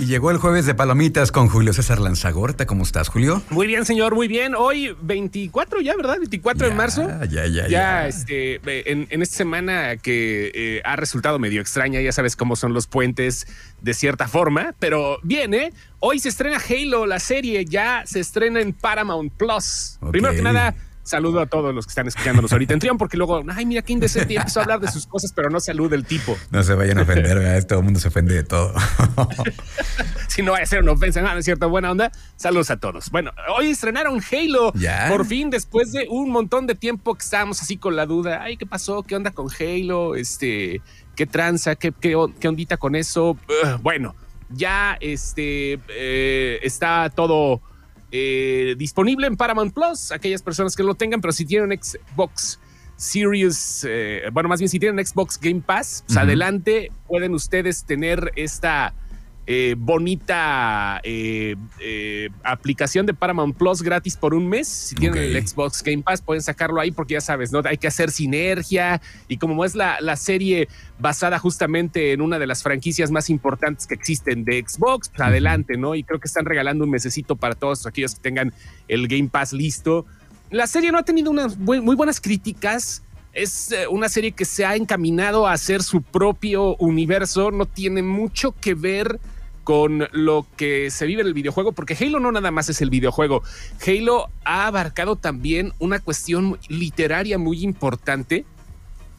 Y llegó el jueves de Palomitas con Julio César Lanzagorta. ¿Cómo estás, Julio? Muy bien, señor, muy bien. Hoy 24 ya, ¿verdad? 24 de marzo. Ya, ya, ya. Ya, este, en, en, esta semana que eh, ha resultado medio extraña, ya sabes cómo son los puentes de cierta forma, pero viene. Hoy se estrena Halo, la serie, ya se estrena en Paramount Plus. Primero que nada, Saludo a todos los que están escuchándonos ahorita en Trión, porque luego, ay, mira qué indecente, empezó a hablar de sus cosas, pero no saluda el tipo. No se vayan a ofender, ¿verdad? todo el mundo se ofende de todo. si no vaya a ser una ofensa, no, es cierto, buena onda. Saludos a todos. Bueno, hoy estrenaron Halo. ¿Ya? Por fin, después de un montón de tiempo que estábamos así con la duda, ay, ¿qué pasó? ¿Qué onda con Halo? Este, ¿qué tranza? ¿Qué, qué, qué ondita con eso? bueno, ya este, eh, está todo eh, disponible en Paramount Plus, aquellas personas que lo tengan, pero si tienen Xbox Series, eh, bueno, más bien si tienen Xbox Game Pass, pues adelante, pueden ustedes tener esta eh, bonita eh, eh, aplicación de Paramount Plus gratis por un mes. Si tienen el Xbox Game Pass, pueden sacarlo ahí porque ya sabes, ¿no? Hay que hacer sinergia y como es la, la serie basada justamente en una de las franquicias más importantes que existen de Xbox, pues adelante, ¿no? Y creo que están regalando un mesecito para todos aquellos que tengan el Game Pass listo. La serie no ha tenido unas muy buenas críticas es una serie que se ha encaminado a hacer su propio universo, no tiene mucho que ver con lo que se vive en el videojuego, porque Halo no nada más es el videojuego. Halo ha abarcado también una cuestión literaria muy importante,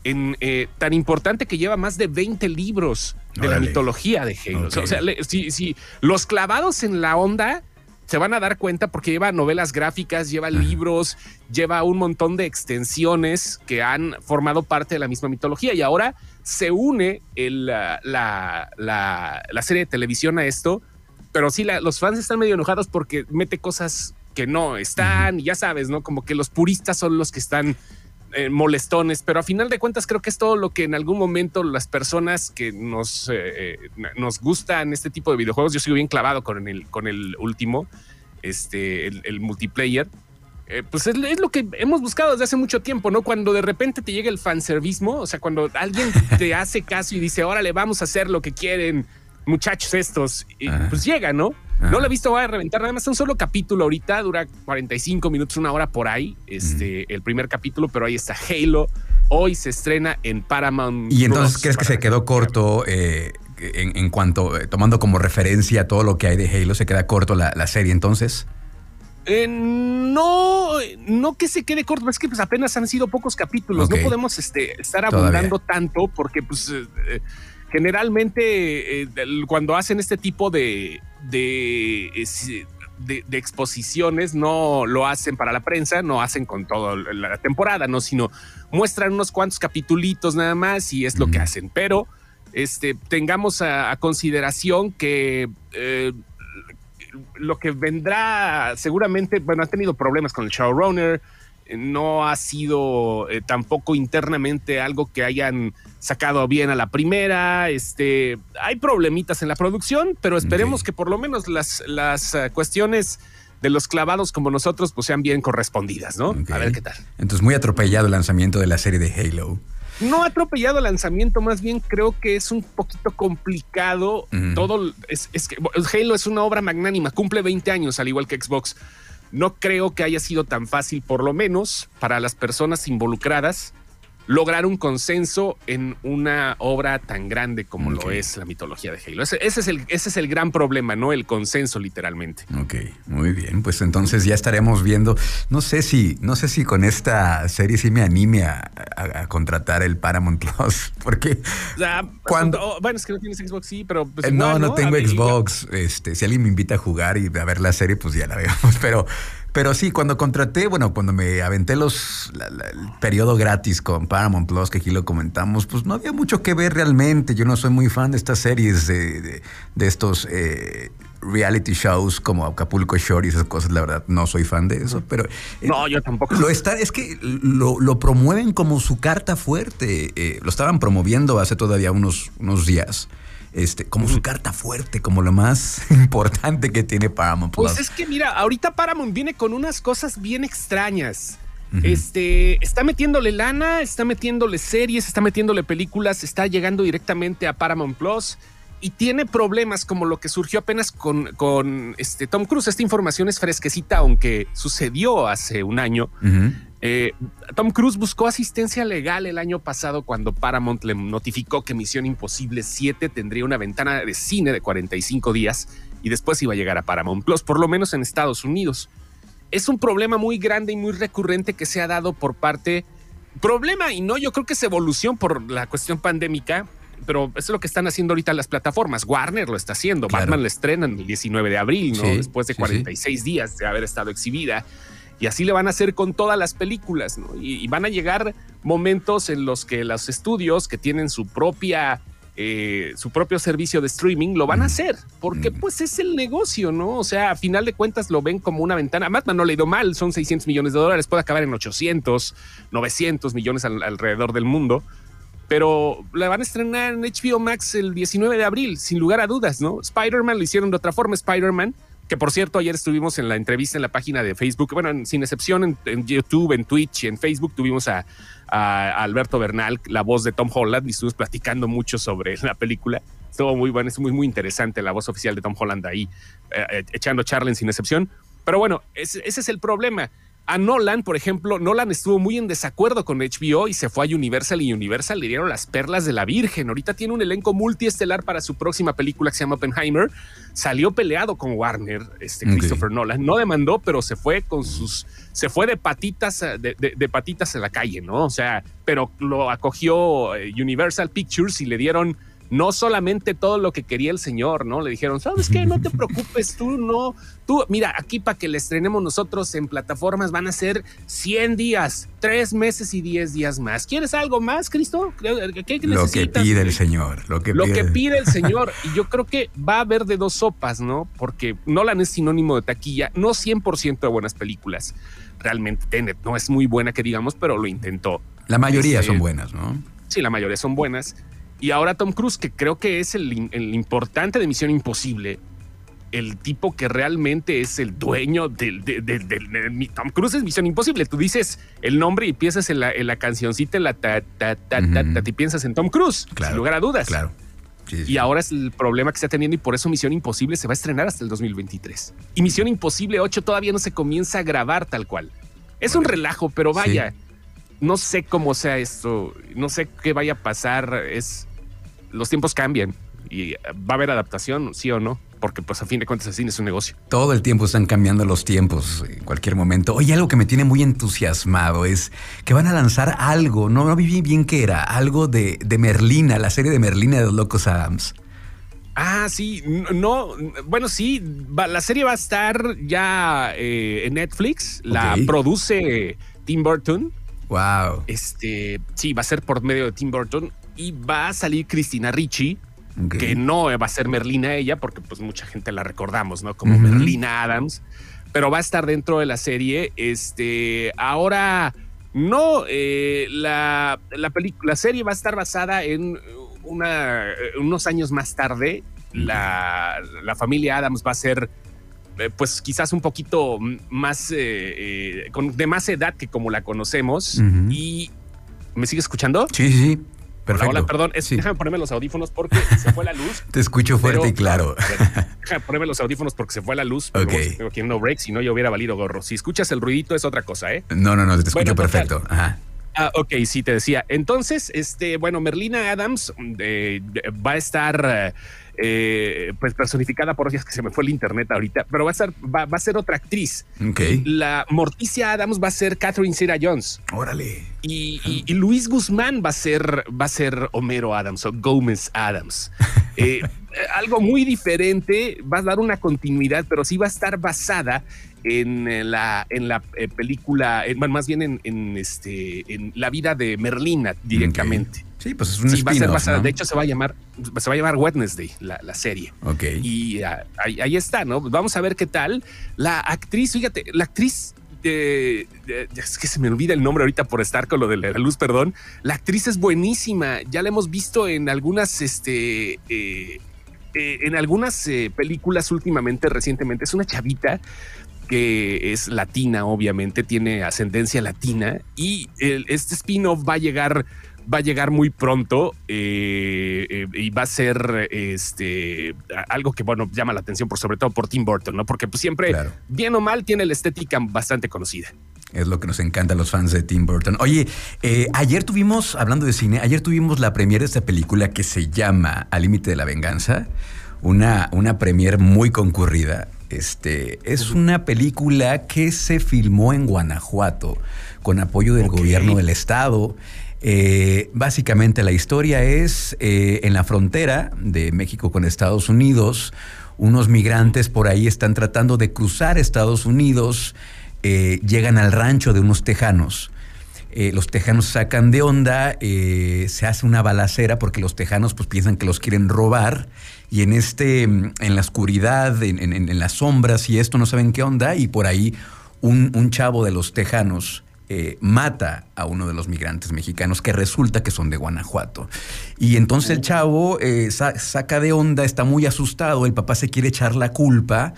en, eh, tan importante que lleva más de 20 libros de la mitología de Halo. O sea, si, los clavados en la onda se van a dar cuenta porque lleva novelas gráficas, lleva libros, lleva un montón de extensiones que han formado parte de la misma mitología y ahora se une la, la, serie de televisión a esto, pero sí, los fans están medio enojados porque mete cosas que no están, y ya sabes, ¿no? Como que los puristas son los que están eh, molestones, pero a final de cuentas creo que es todo lo que en algún momento las personas que nos, eh, nos gustan este tipo de videojuegos, yo sigo bien clavado con el, con el último, este, el multiplayer, eh, pues es, lo que hemos buscado desde hace mucho tiempo, ¿no? Cuando de repente te llega el fanservismo, o sea, cuando alguien te hace caso y dice, órale, vamos a hacer lo que quieren muchachos estos, y, pues llega, ¿no? No lo he visto, va a reventar nada más un solo capítulo ahorita, dura 45 minutos, una hora por ahí, este, el primer capítulo, pero ahí está Halo. Hoy se estrena en Paramount. ¿Y entonces crees que se quedó corto eh, en, cuanto, eh, tomando como referencia todo lo que hay de Halo, se queda corto la, la serie entonces? Eh, no, no que se quede corto, es que pues apenas han sido pocos capítulos, no podemos este, estar abundando tanto porque pues eh, eh, generalmente cuando hacen este tipo de, de, de, exposiciones no lo hacen para la prensa, no hacen con toda la temporada, no, sino muestran unos cuantos capitulitos nada más y es lo que hacen, pero este, tengamos a, consideración que lo que vendrá seguramente, bueno, ha tenido problemas con el showrunner, eh, no ha sido eh, tampoco internamente algo que hayan sacado bien a la primera. Este, hay problemitas en la producción, pero esperemos que por lo menos las, las eh, cuestiones de los clavados como nosotros pues sean bien correspondidas, ¿no? A ver qué tal. Entonces, muy atropellado el lanzamiento de la serie de Halo no ha atropellado el lanzamiento, más bien creo que es un poquito complicado. Todo es, que Halo es una obra magnánima, cumple 20 años, al igual que Xbox. No creo que haya sido tan fácil, por lo menos para las personas involucradas, lograr un consenso en una obra tan grande como lo es la mitología de Halo. Ese, es el, ese es el gran problema, ¿no? El consenso, literalmente. Ok, muy bien. Pues entonces ya estaremos viendo. No sé si, no sé si con esta serie sí me anime a, contratar el Paramount Plus. Porque cuando. bueno, es que no tienes Xbox, sí, pero. Pues eh, no, no, tengo Xbox. Este, si alguien me invita a jugar y a ver la serie, pues ya la vemos. Pero pero sí, cuando contraté, bueno, cuando me aventé los el periodo gratis con Paramount Plus, que aquí lo comentamos, pues no había mucho que ver realmente. Yo no soy muy fan de estas series de, de, estos eh, reality shows como Acapulco Shore y esas cosas, la verdad, no soy fan de eso, pero... Eh, no, yo tampoco. Lo está, es que lo, lo promueven como su carta fuerte. Eh, lo estaban promoviendo hace todavía unos, unos días este, como su carta fuerte, como lo más importante que tiene Paramount Plus. Pues es que mira, ahorita Paramount viene con unas cosas bien extrañas. Este está metiéndole lana, está metiéndole series, está metiéndole películas, está llegando directamente a Paramount Plus. y tiene problemas como lo que surgió apenas con, con este Tom Cruise. Esta información es fresquecita, aunque sucedió hace un año. Eh, Tom Cruise buscó asistencia legal el año pasado cuando Paramount le notificó que Misión Imposible 7 tendría una ventana de cine de 45 días y después iba a llegar a Paramount Plus, por lo menos en Estados Unidos. Es un problema muy grande y muy recurrente que se ha dado por parte problema y no, yo creo que es evolución por la cuestión pandémica, pero eso es lo que están haciendo ahorita las plataformas. Warner lo está haciendo. Batman la estrenan el 19 de abril, ¿no? Después de 46 días de haber estado exhibida. Y así le van a hacer con todas las películas, ¿no? Y, van a llegar momentos en los que los estudios que tienen su propia eh, su propio servicio de streaming, lo van a hacer, porque pues es el negocio, ¿no? O sea, a final de cuentas lo ven como una ventana. Batman no le ha ido mal, son 600 millones de dólares, puede acabar en 800, 900 millones alrededor del mundo pero la van a estrenar en HBO Max el 19 de abril, sin lugar a dudas, ¿no? Spider-Man lo hicieron de otra forma, Spider-Man, que por cierto ayer estuvimos en la entrevista en la página de Facebook, bueno, sin excepción en, YouTube, en Twitch y en Facebook tuvimos a, Alberto Bernal, la voz de Tom Holland, y estuvimos platicando mucho sobre la película. Estuvo muy bueno, es muy, muy interesante la voz oficial de Tom Holland ahí, eh, eh, echando charla sin excepción. Pero bueno, ese es el problema a Nolan, por ejemplo, Nolan estuvo muy en desacuerdo con HBO y se fue a Universal y Universal le dieron las perlas de la Virgen. Ahorita tiene un elenco multiestelar para su próxima película que se llama Oppenheimer. Salió peleado con Warner, este Christopher Nolan. No demandó, pero se fue con sus, se fue de patitas, de, de patitas a la calle, ¿no? O sea, pero lo acogió eh, Universal Pictures y le dieron no solamente todo lo que quería el señor, ¿no? Le dijeron, ¿sabes qué? No te preocupes, tú no, tú, mira, aquí para que le estrenemos nosotros en plataformas van a ser 100 días, 3 meses y 10 días más. ¿Quieres algo más, Cristo? ¿Qué, lo que pide el señor, lo que, lo pide. que pide el señor. Y yo creo que va a haber de dos sopas, ¿no? Porque Nolan es sinónimo de taquilla, no 100% de buenas películas. Realmente Tenet no es muy buena que digamos, pero lo intentó. La mayoría este, son buenas, ¿no? Sí, la mayoría son buenas y ahora Tom Cruise, que creo que es el, importante de Misión Imposible, el tipo que realmente es el dueño del, Tom Cruise es Misión Imposible. Tú dices el nombre y piensas en la, en la cancioncita, en la ta, ta, ta, ta, y piensas en Tom Cruise, sin lugar a dudas. Claro. Y ahora es el problema que está teniendo y por eso Misión Imposible se va a estrenar hasta el 2023. Y Misión Imposible 8 todavía no se comienza a grabar tal cual. Es un relajo, pero vaya, no sé cómo sea esto, no sé qué vaya a pasar. Es los tiempos cambian y va a haber adaptación, sí o no, porque pues a fin de cuentas el cine es un negocio. Todo el tiempo están cambiando los tiempos en cualquier momento. Oye, algo que me tiene muy entusiasmado es que van a lanzar algo, no, no vi bien qué era, algo de, de Merlina, la serie de Merlina de los Locos Adams. Ah, sí, no, bueno, sí, la serie va a estar ya eh, en Netflix, la produce Tim Burton. Wow. Este, sí, va a ser por medio de Tim Burton y va a salir Cristina Ricci, que no va a ser Merlina ella, porque pues mucha gente la recordamos, ¿no? Como Merlina Adams, pero va a estar dentro de la serie. Este, ahora no, eh, la, la, la serie va a estar basada en una, unos años más tarde. La, la familia Adams va a ser eh, pues quizás un poquito más eh, con, de más edad que como la conocemos y ¿me sigue escuchando? Sí, sí. Perfecto. Hola, perdón, déjame ponerme los audífonos porque se fue la luz. Te escucho fuerte y claro. Déjame ponerme los audífonos porque se fue la luz. Pero tengo aquí no break, si no yo hubiera valido gorro. Si escuchas el ruidito es otra cosa, ¿eh? No, no, no, te escucho perfecto. Ajá. Ah, ok, sí, te decía. Entonces, este, bueno, Merlina Adams eh, va a estar eh, pues personificada por es que se me fue el internet ahorita, pero va a ser, va, a ser otra actriz. La Morticia Adams va a ser Catherine Zeta Jones. Órale. Y, Luis Guzmán va a ser, va a ser Homero Adams o Gómez Adams. Eh, algo muy diferente, va a dar una continuidad, pero sí va a estar basada en la, en la eh, película, más bien en, este, en la vida de Merlina directamente. Sí, pues es un sí, va a ser basada, De hecho, se va a llamar, se va a llamar Wednesday, la, serie. Ok. Y ah, ahí, está, ¿no? Vamos a ver qué tal. La actriz, fíjate, la actriz de, es que se me olvida el nombre ahorita por estar con lo de la luz, perdón. La actriz es buenísima. Ya la hemos visto en algunas, este, eh, eh, en algunas eh, películas últimamente, recientemente. Es una chavita que es latina, obviamente, tiene ascendencia latina y este spin-off va a llegar va a llegar muy pronto eh, eh, y va a ser este algo que bueno llama la atención por sobre todo por Tim Burton, ¿no? Porque pues siempre bien o mal tiene la estética bastante conocida. Es lo que nos encanta a los fans de Tim Burton. Oye, eh, ayer tuvimos, hablando de cine, ayer tuvimos la premiere de esta película que se llama Al límite de la venganza, una, una premier muy concurrida. Este, es una película que se filmó en Guanajuato con apoyo del gobierno del estado. Eh, básicamente la historia es eh, en la frontera de México con Estados Unidos, unos migrantes por ahí están tratando de cruzar Estados Unidos, eh, llegan al rancho de unos tejanos. los tejanos sacan de onda, se hace una balacera porque los tejanos pues piensan que los quieren robar y en este, en la oscuridad, en, las sombras y esto no saben qué onda y por ahí un, un chavo de los tejanos eh, mata a uno de los migrantes mexicanos que resulta que son de Guanajuato. Y entonces el chavo eh, saca de onda, está muy asustado, el papá se quiere echar la culpa.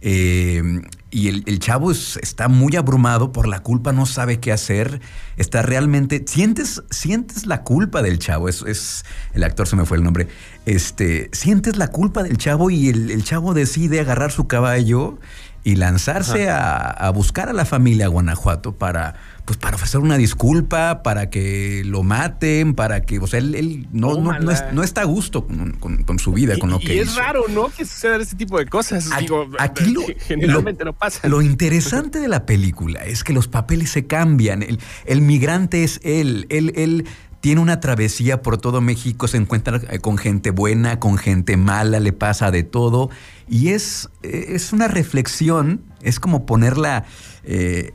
Eh, y el, chavo está muy abrumado por la culpa, no sabe qué hacer, está realmente, sientes, sientes la culpa del chavo, es, es el actor se me fue el nombre, este, sientes la culpa del chavo y el, el chavo decide agarrar su caballo y lanzarse a, buscar a la familia Guanajuato para, pues para ofrecer una disculpa, para que lo maten, para que, o sea, él, no, no, está a gusto con, su vida, con lo que y es raro, ¿no? Que sucedan este tipo de cosas. aquí lo, generalmente no pasa. Lo interesante de la película es que los papeles se cambian. El, el migrante es él, él, él tiene una travesía por todo México, se encuentra eh, con gente buena, con gente mala, le pasa de todo. Y es, eh, es una reflexión, es como poner la, eh,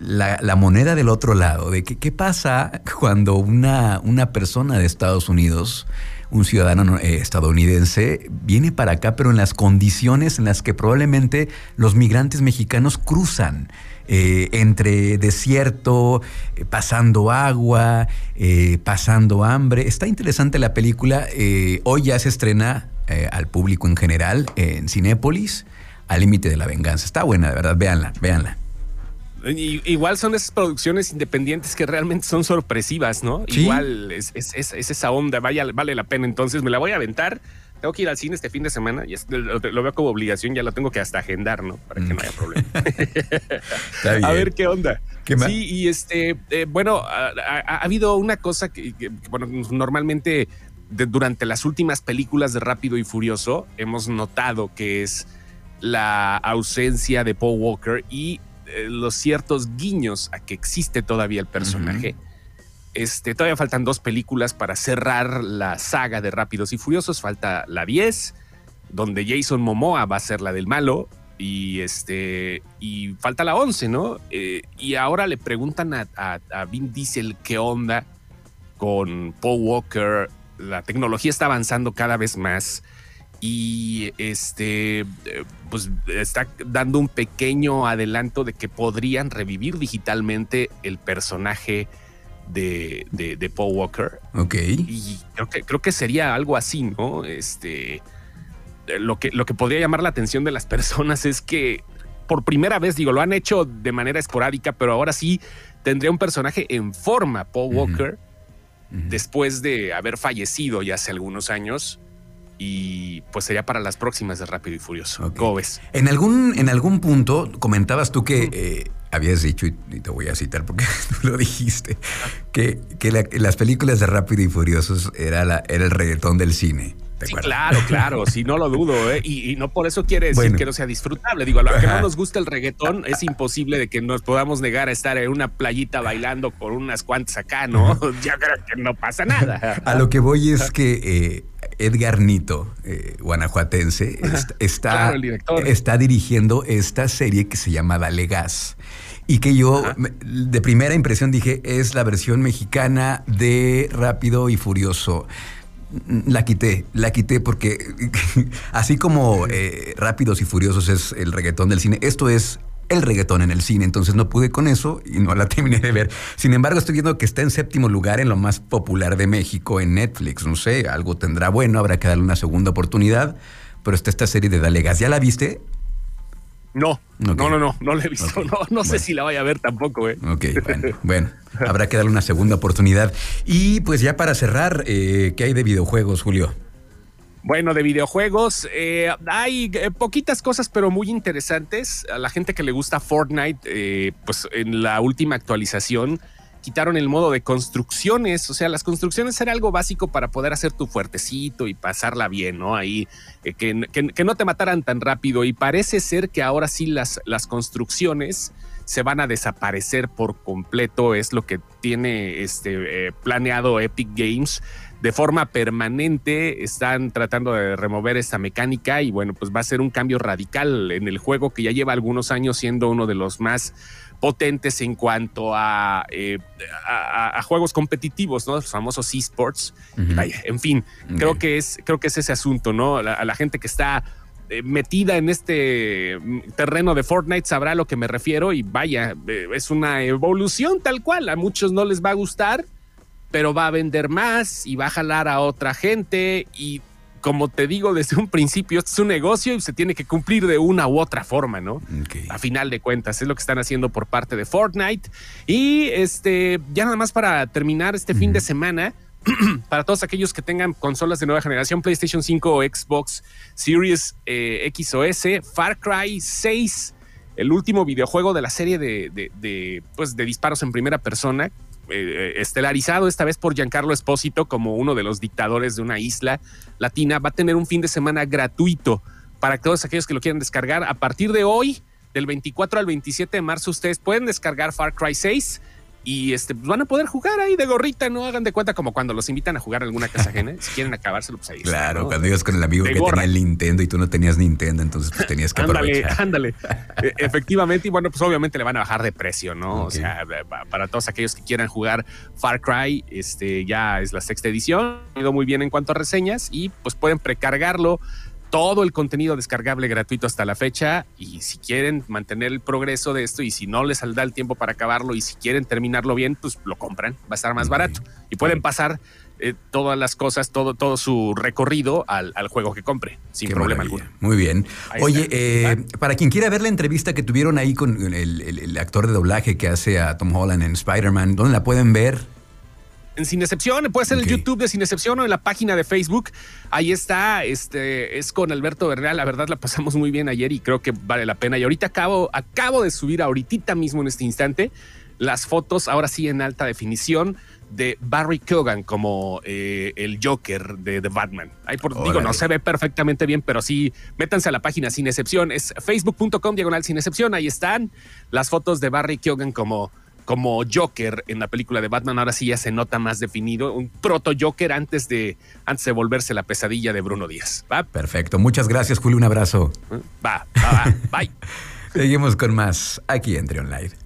la, moneda del otro lado, de que, qué pasa cuando una, una persona de Estados Unidos, un ciudadano estadounidense, viene para acá, pero en las condiciones en las que probablemente los migrantes mexicanos cruzan. Eh, entre desierto, eh, pasando agua, eh, pasando hambre. Está interesante la película. hoy ya se estrena al público en general en Cinépolis, Al Límite de la Venganza. Está buena, de verdad. Véanla, véanla. Igual son esas producciones independientes que realmente son sorpresivas, ¿no? Igual es, esa onda, vaya, vale la pena. Entonces me la voy a aventar tengo que ir al cine este fin de semana y lo, veo como obligación, ya lo tengo que hasta agendar, ¿no? Para que no haya problema. a ver qué onda. sí, y este, eh, bueno, ha, habido una cosa que, bueno, normalmente durante las últimas películas de Rápido y Furioso hemos notado que es la ausencia de Paul Walker y eh, los ciertos guiños a que existe todavía el personaje. Este, todavía faltan dos películas para cerrar la saga de Rápidos y Furiosos. Falta la 10, donde Jason Momoa va a ser la del malo. Y este. Y falta la 11, ¿no? Eh, y ahora le preguntan a, a, Vin Diesel qué onda con Paul Walker. La tecnología está avanzando cada vez más. Y este. Eh, pues está dando un pequeño adelanto de que podrían revivir digitalmente el personaje de, de, Paul Walker. Ok. Y creo que, creo que sería algo así, ¿no? Este. Lo que, lo que podría llamar la atención de las personas es que por primera vez, digo, lo han hecho de manera esporádica, pero ahora sí tendría un personaje en forma, Paul Walker, después de haber fallecido ya hace algunos años. Y pues sería para las próximas de Rápido y Furioso. ¿Cómo ves? En algún, en algún punto comentabas tú que habías dicho, y te voy a citar porque tú lo dijiste, que, las películas de Rápido y Furiosos era, la, era el reggaetón del cine. Claro, claro, sí, no lo dudo, ¿eh? y, no por eso quiere decir que no sea disfrutable. Digo, a lo que no nos gusta el reggaetón, es imposible de que nos podamos negar a estar en una playita bailando con unas cuantas acá, ¿no? Yo creo que no pasa nada. A lo que voy es que eh, Edgar Nito, eh, guanajuatense, está, está dirigiendo esta serie que se llama Dale Gas y que yo de primera impresión dije es la versión mexicana de Rápido y Furioso. La quité, la quité porque así como eh, Rápidos y Furiosos es el reggaetón del cine, esto es el reggaetón en el cine, entonces no pude con eso y no la terminé de ver. Sin embargo, estoy viendo que está en séptimo lugar en lo más popular de México en Netflix. No sé, algo tendrá bueno, habrá que darle una segunda oportunidad, pero está esta serie de Dale Gas. ¿Ya la viste? No, no, no, no, no la he visto. No, no sé si la vaya a ver tampoco. ¿eh? Ok, bueno, habrá que darle una segunda oportunidad. Y pues ya para cerrar, eh, ¿qué hay de videojuegos, Julio? Bueno, de videojuegos, eh, hay eh, poquitas cosas, pero muy interesantes. A la gente que le gusta Fortnite, eh, pues en la última actualización quitaron el modo de construcciones. O sea, las construcciones era algo básico para poder hacer tu fuertecito y pasarla bien, ¿no? Ahí, que, que, no te mataran tan rápido. Y parece ser que ahora sí las, las construcciones se van a desaparecer por completo. Es lo que tiene este, planeado Epic Games de forma permanente están tratando de remover esta mecánica y bueno, pues va a ser un cambio radical en el juego que ya lleva algunos años siendo uno de los más potentes en cuanto a, eh, a, juegos competitivos, ¿no? Los famosos esports. en fin, creo que es, creo que es ese asunto, ¿no? a la gente que está eh, metida en este terreno de Fortnite sabrá a lo que me refiero y vaya, eh, es una evolución tal cual. A muchos no les va a gustar, pero va a vender más y va a jalar a otra gente y como te digo desde un principio, esto es un negocio y se tiene que cumplir de una u otra forma, ¿no? A final de cuentas, es lo que están haciendo por parte de Fortnite. Y este, ya nada más para terminar este fin de semana, para todos aquellos que tengan consolas de nueva generación, PlayStation 5 o Xbox Series eh, X o S, Far Cry 6, el último videojuego de la serie de, pues, de disparos en primera persona, eh, estelarizado esta vez por Giancarlo Espósito como uno de los dictadores de una isla latina, va a tener un fin de semana gratuito para todos aquellos que lo quieran descargar. A partir de hoy, del 24 al 27 de marzo, ustedes pueden descargar Far Cry 6 y este, pues, van a poder jugar ahí de gorrita, no hagan de cuenta como cuando los invitan a jugar en alguna casa ajena. si quieren acabárselo, pues ahí Claro, cuando ibas con el amigo que tenía el Nintendo y tú no tenías Nintendo, entonces pues tenías que aprovechar. Ándale, e, efectivamente, y bueno, pues obviamente le van a bajar de precio, ¿no? O sea, para todos aquellos que quieran jugar Far Cry, este ya es la sexta edición, ha ido muy bien en cuanto a reseñas y pues pueden precargarlo todo el contenido descargable gratuito hasta la fecha y si quieren mantener el progreso de esto y si no les saldrá el tiempo para acabarlo y si quieren terminarlo bien, pues lo compran, va a estar más barato y pueden pasar eh, todas las cosas, todo, todo su recorrido al, juego que compre, sin problema alguno. Muy bien. Oye, eh, para quien quiera ver la entrevista que tuvieron ahí con el, actor de doblaje que hace a Tom Holland en Spider-Man, ¿dónde la pueden ver? En Sin Excepción, puede ser en el YouTube de Sin Excepción o en la página de Facebook. Ahí está, este es con Alberto Bernal. La verdad la pasamos muy bien ayer y creo que vale la pena. Y ahorita acabo, acabo de subir ahorita mismo en este instante las fotos, ahora sí en alta definición, de Barry Kogan como eh, el Joker de The Batman. Ahí por, digo, no se ve perfectamente bien, pero sí, métanse a la página sin excepción. Es facebook.com diagonal sin excepción. Ahí están las fotos de Barry Kogan como como Joker en la película de Batman, ahora sí ya se nota más definido, un proto Joker antes de, antes de volverse la pesadilla de Bruno Díaz. ¿va? Perfecto, muchas gracias Julio, un abrazo. Va, va, va, bye. Seguimos con más aquí en Trion Live.